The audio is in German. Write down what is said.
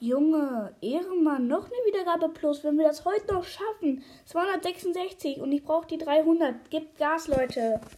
Junge, Ehrenmann, noch eine Wiedergabe plus, wenn wir das heute noch schaffen. 266 und ich brauche die 300. Gebt Gas, Leute.